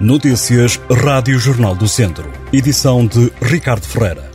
Notícias Rádio Jornal do Centro. Edição de Ricardo Ferreira.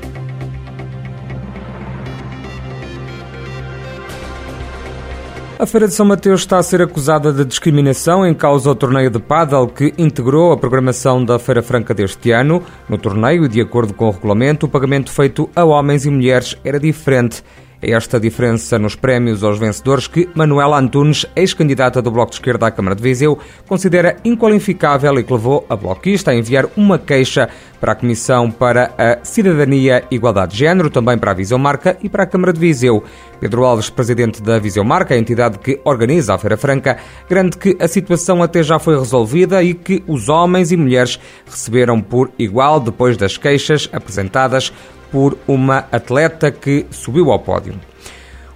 A Feira de São Mateus está a ser acusada de discriminação em causa ao torneio de pádel que integrou a programação da Feira Franca deste ano. No torneio, de acordo com o regulamento, o pagamento feito a homens e mulheres era diferente. É esta diferença nos prémios aos vencedores que Manuela Antunes, ex-candidata do Bloco de Esquerda à Câmara de Viseu, considera inqualificável e que levou a bloquista a enviar uma queixa para a Comissão para a Cidadania e Igualdade de Género, também para a Viseu Marca e para a Câmara de Viseu. Pedro Alves, presidente da Viseu Marca, a entidade que organiza a Feira Franca, garante que a situação até já foi resolvida e que os homens e mulheres receberam por igual depois das queixas apresentadas por uma atleta que subiu ao pódio.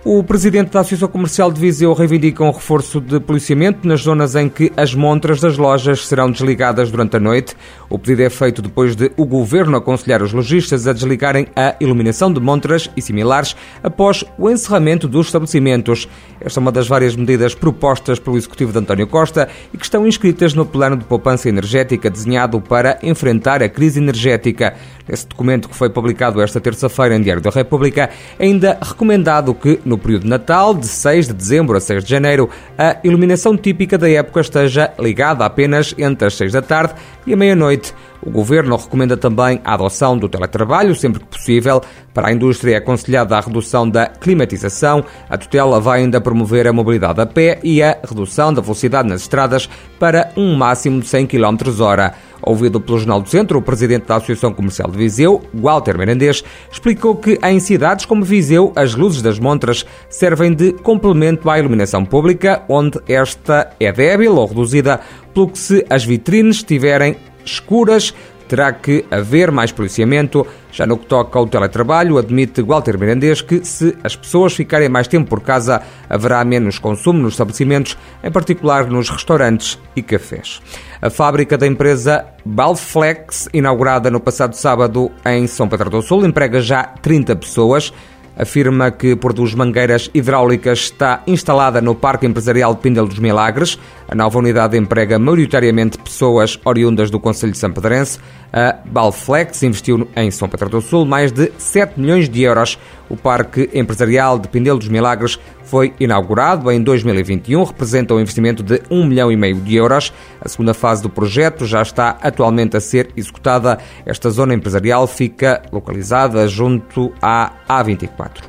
O presidente da Associação Comercial de Viseu reivindica um reforço de policiamento nas zonas em que as montras das lojas serão desligadas durante a noite. O pedido é feito depois de o governo aconselhar os lojistas a desligarem a iluminação de montras e similares após o encerramento dos estabelecimentos. Esta é uma das várias medidas propostas pelo executivo de António Costa e que estão inscritas no plano de poupança energética desenhado para enfrentar a crise energética. Nesse documento que foi publicado esta terça-feira em Diário da República, ainda recomendado que no no período de Natal, de 6 de dezembro a 6 de janeiro, a iluminação típica da época esteja ligada apenas entre as 6 da tarde e a meia-noite. O Governo recomenda também a adoção do teletrabalho, sempre que possível. Para a indústria é aconselhada a redução da climatização. A tutela vai ainda promover a mobilidade a pé e a redução da velocidade nas estradas para um máximo de 100 km hora. Ouvido pelo Jornal do Centro, o presidente da Associação Comercial de Viseu, Walter Merendês, explicou que em cidades como Viseu, as luzes das montras servem de complemento à iluminação pública, onde esta é débil ou reduzida, pelo que se as vitrines estiverem escuras, terá que haver mais policiamento. Já no que toca ao teletrabalho, admite Walter Mirandês que se as pessoas ficarem mais tempo por casa, haverá menos consumo nos estabelecimentos, em particular nos restaurantes e cafés. A fábrica da empresa Balflex, inaugurada no passado sábado em São Pedro do Sul, emprega já 30 pessoas afirma que produz mangueiras hidráulicas está instalada no Parque Empresarial de Pindel dos Milagres. A nova unidade emprega maioritariamente pessoas oriundas do Conselho de São Pedrense. A Balflex investiu em São Pedro do Sul mais de 7 milhões de euros. O Parque Empresarial de Pindel dos Milagres foi inaugurado em 2021, representa um investimento de 1 milhão e meio de euros. A segunda fase do projeto já está atualmente a ser executada. Esta zona empresarial fica localizada junto à A24.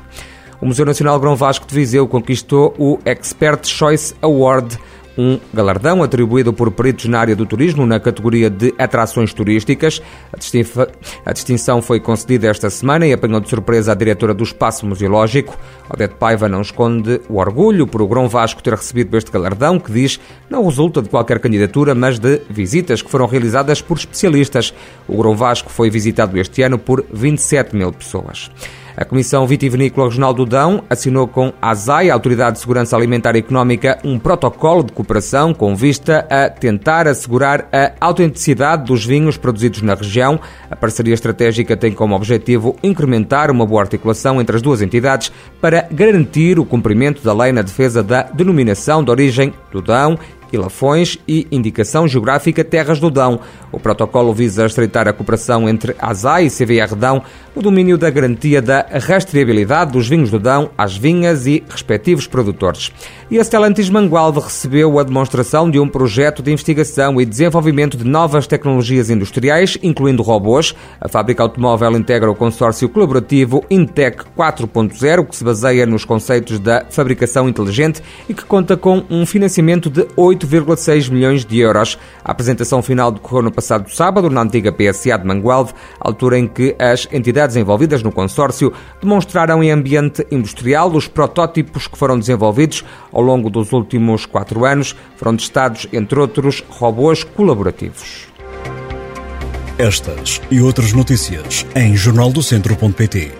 O Museu Nacional Grão Vasco de Viseu conquistou o Expert Choice Award um galardão atribuído por peritos na área do turismo na categoria de atrações turísticas. A, distinção foi concedida esta semana e apanhou de surpresa a diretora do Espaço Museológico. Odete Paiva não esconde o orgulho por o Grão Vasco ter recebido este galardão, que diz não resulta de qualquer candidatura, mas de visitas que foram realizadas por especialistas. O Grão Vasco foi visitado este ano por 27 mil pessoas. A Comissão Vitivinícola Regional do Dão assinou com a ASAI, a Autoridade de Segurança Alimentar e Económica, um protocolo de cooperação com vista a tentar assegurar a autenticidade dos vinhos produzidos na região. A parceria estratégica tem como objetivo incrementar uma boa articulação entre as duas entidades para garantir o cumprimento da lei na defesa da denominação de origem do Dão e Lafões e Indicação Geográfica Terras do Dão. O protocolo visa estreitar a cooperação entre ASAI e CVR Dão no domínio da garantia da rastreabilidade dos vinhos do Dão às vinhas e respectivos produtores. E a Stellantis Mangualde recebeu a demonstração de um projeto de investigação e desenvolvimento de novas tecnologias industriais, incluindo robôs. A fábrica automóvel integra o consórcio colaborativo Intec 4.0, que se baseia nos conceitos da fabricação inteligente e que conta com um financiamento de 8,6 milhões de euros. A apresentação final decorreu no passado sábado, na antiga PSA de Mangualde, altura em que as entidades envolvidas no consórcio demonstraram em ambiente industrial os protótipos que foram desenvolvidos ao longo dos últimos quatro anos. Foram testados, entre outros, robôs colaborativos. Estas e outras notícias em jornaldocentro.pt.